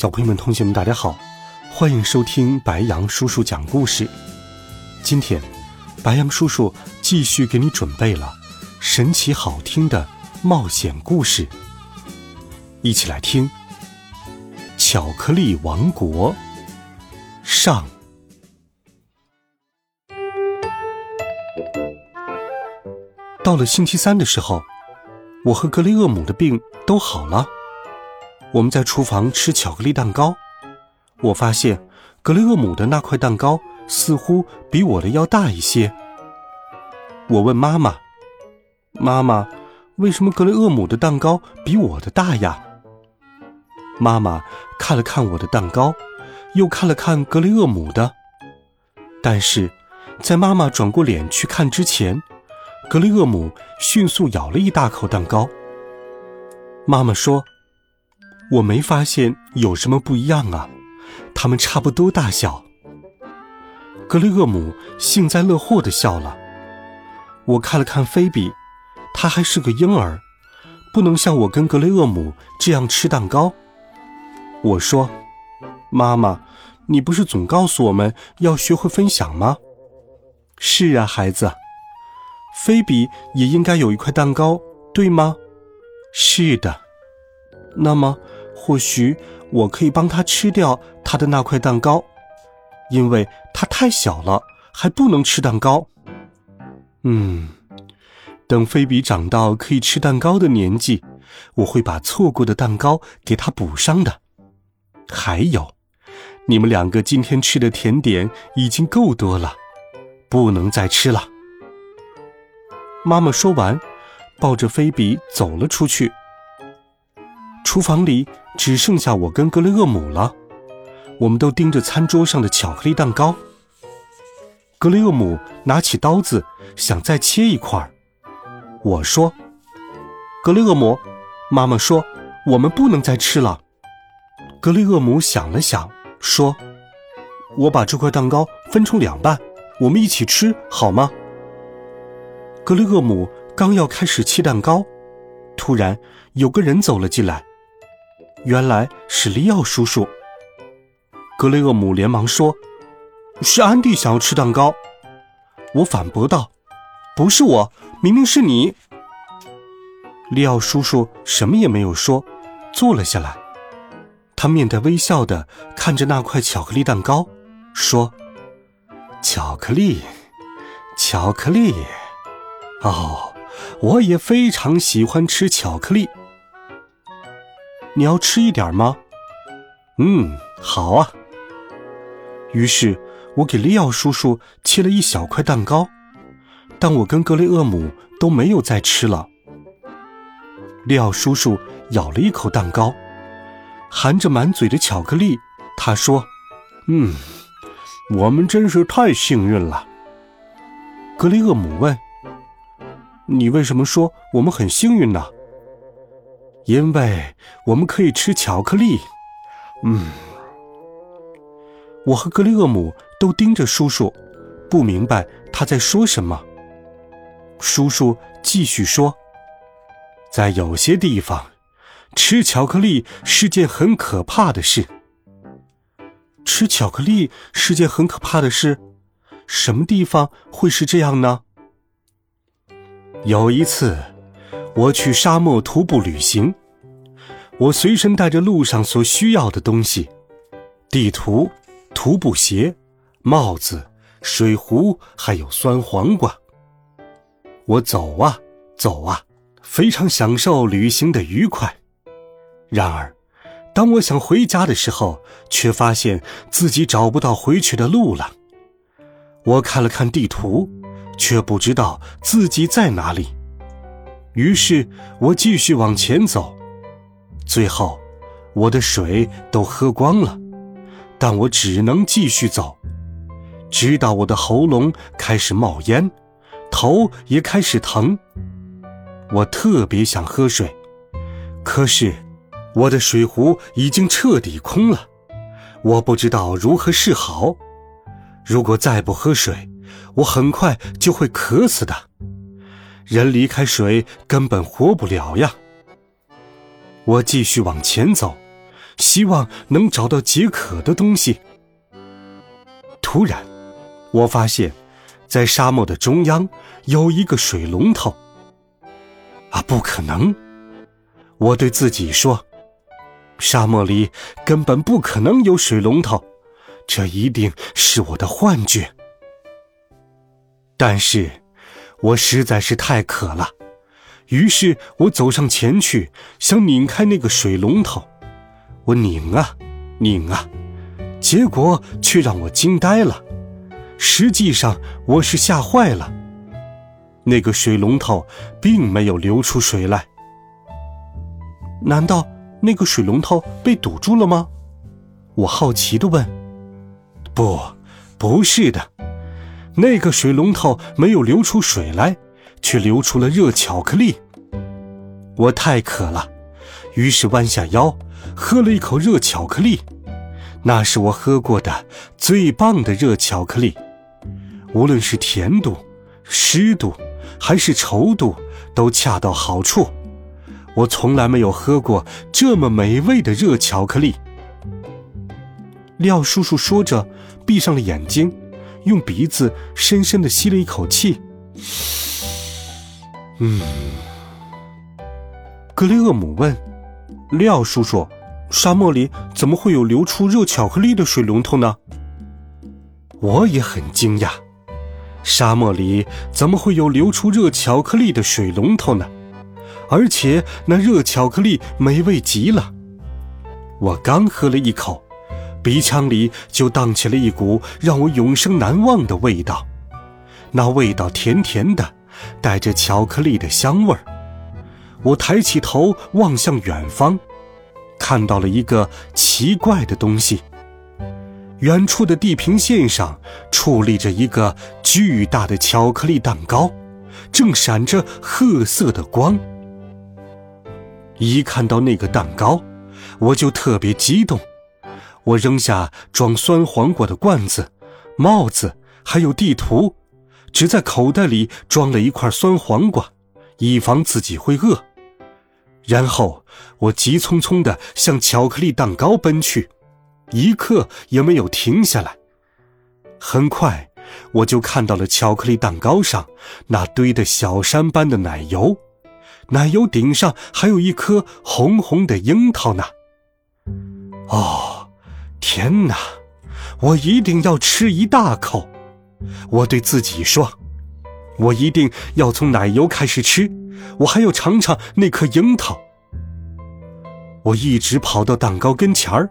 小朋友们、同学们，大家好，欢迎收听白羊叔叔讲故事。今天，白羊叔叔继续给你准备了神奇好听的冒险故事，一起来听《巧克力王国》上。到了星期三的时候，我和格雷厄姆的病都好了。我们在厨房吃巧克力蛋糕，我发现格雷厄姆的那块蛋糕似乎比我的要大一些。我问妈妈：“妈妈，为什么格雷厄姆的蛋糕比我的大呀？”妈妈看了看我的蛋糕，又看了看格雷厄姆的，但是在妈妈转过脸去看之前，格雷厄姆迅速咬了一大口蛋糕。妈妈说。我没发现有什么不一样啊，他们差不多大小。格雷厄姆幸灾乐祸地笑了。我看了看菲比，他还是个婴儿，不能像我跟格雷厄姆这样吃蛋糕。我说：“妈妈，你不是总告诉我们要学会分享吗？”是啊，孩子，菲比也应该有一块蛋糕，对吗？是的。那么。或许我可以帮他吃掉他的那块蛋糕，因为他太小了，还不能吃蛋糕。嗯，等菲比长到可以吃蛋糕的年纪，我会把错过的蛋糕给他补上的。还有，你们两个今天吃的甜点已经够多了，不能再吃了。妈妈说完，抱着菲比走了出去。厨房里只剩下我跟格雷厄姆了，我们都盯着餐桌上的巧克力蛋糕。格雷厄姆拿起刀子想再切一块儿，我说：“格雷厄姆，妈妈说我们不能再吃了。”格雷厄姆想了想，说：“我把这块蛋糕分成两半，我们一起吃好吗？”格雷厄姆刚要开始切蛋糕，突然有个人走了进来。原来是利奥叔叔。格雷厄姆连忙说：“是安迪想要吃蛋糕。”我反驳道：“不是我，明明是你。”利奥叔叔什么也没有说，坐了下来。他面带微笑的看着那块巧克力蛋糕，说：“巧克力，巧克力，哦，我也非常喜欢吃巧克力。”你要吃一点吗？嗯，好啊。于是我给利奥叔叔切了一小块蛋糕，但我跟格雷厄姆都没有再吃了。利奥叔叔咬了一口蛋糕，含着满嘴的巧克力，他说：“嗯，我们真是太幸运了。”格雷厄姆问：“你为什么说我们很幸运呢？”因为我们可以吃巧克力，嗯，我和格雷厄姆都盯着叔叔，不明白他在说什么。叔叔继续说：“在有些地方，吃巧克力是件很可怕的事。吃巧克力是件很可怕的事，什么地方会是这样呢？”有一次。我去沙漠徒步旅行，我随身带着路上所需要的东西：地图、徒步鞋、帽子、水壶，还有酸黄瓜。我走啊走啊，非常享受旅行的愉快。然而，当我想回家的时候，却发现自己找不到回去的路了。我看了看地图，却不知道自己在哪里。于是我继续往前走，最后，我的水都喝光了，但我只能继续走，直到我的喉咙开始冒烟，头也开始疼。我特别想喝水，可是我的水壶已经彻底空了，我不知道如何是好。如果再不喝水，我很快就会渴死的。人离开水根本活不了呀。我继续往前走，希望能找到解渴的东西。突然，我发现，在沙漠的中央有一个水龙头。啊，不可能！我对自己说：“沙漠里根本不可能有水龙头，这一定是我的幻觉。”但是，我实在是太渴了，于是我走上前去，想拧开那个水龙头。我拧啊，拧啊，结果却让我惊呆了。实际上，我是吓坏了。那个水龙头并没有流出水来。难道那个水龙头被堵住了吗？我好奇的问。不，不是的，那个水龙头没有流出水来，却流出了热巧克力。我太渴了，于是弯下腰喝了一口热巧克力。那是我喝过的最棒的热巧克力，无论是甜度、湿度。还是稠度都恰到好处，我从来没有喝过这么美味的热巧克力。廖叔叔说着，闭上了眼睛，用鼻子深深的吸了一口气。嗯，格雷厄姆问廖叔叔：“沙漠里怎么会有流出热巧克力的水龙头呢？”我也很惊讶。沙漠里怎么会有流出热巧克力的水龙头呢？而且那热巧克力美味极了。我刚喝了一口，鼻腔里就荡起了一股让我永生难忘的味道。那味道甜甜的，带着巧克力的香味儿。我抬起头望向远方，看到了一个奇怪的东西。远处的地平线上矗立着一个巨大的巧克力蛋糕，正闪着褐色的光。一看到那个蛋糕，我就特别激动。我扔下装酸黄瓜的罐子、帽子，还有地图，只在口袋里装了一块酸黄瓜，以防自己会饿。然后我急匆匆地向巧克力蛋糕奔去。一刻也没有停下来。很快，我就看到了巧克力蛋糕上那堆的小山般的奶油，奶油顶上还有一颗红红的樱桃呢。哦，天哪！我一定要吃一大口。我对自己说：“我一定要从奶油开始吃，我还要尝尝那颗樱桃。”我一直跑到蛋糕跟前儿。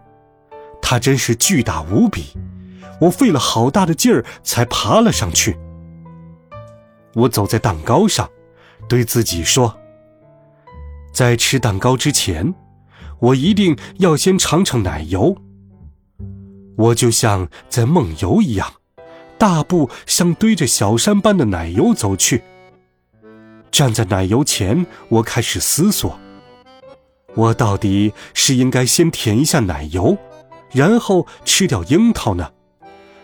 它真是巨大无比，我费了好大的劲儿才爬了上去。我走在蛋糕上，对自己说：“在吃蛋糕之前，我一定要先尝尝奶油。”我就像在梦游一样，大步向堆着小山般的奶油走去。站在奶油前，我开始思索：我到底是应该先舔一下奶油？然后吃掉樱桃呢，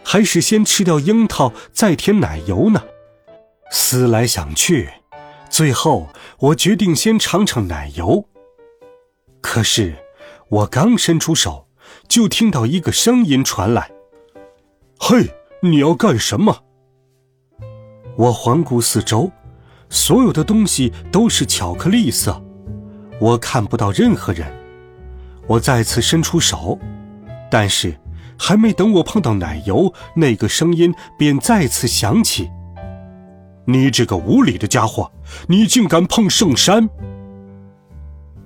还是先吃掉樱桃再舔奶油呢？思来想去，最后我决定先尝尝奶油。可是我刚伸出手，就听到一个声音传来：“嘿，你要干什么？”我环顾四周，所有的东西都是巧克力色，我看不到任何人。我再次伸出手。但是，还没等我碰到奶油，那个声音便再次响起：“你这个无礼的家伙，你竟敢碰圣山！”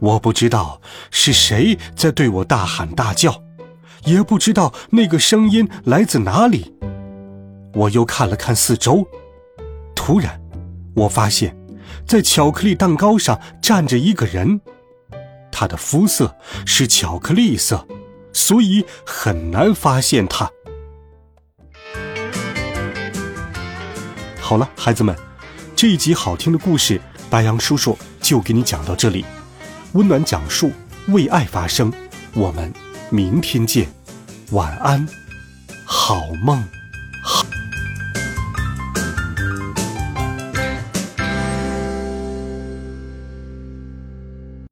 我不知道是谁在对我大喊大叫，也不知道那个声音来自哪里。我又看了看四周，突然，我发现，在巧克力蛋糕上站着一个人。他的肤色是巧克力色，所以很难发现他。好了，孩子们，这一集好听的故事，白羊叔叔就给你讲到这里。温暖讲述，为爱发声，我们明天见，晚安，好梦。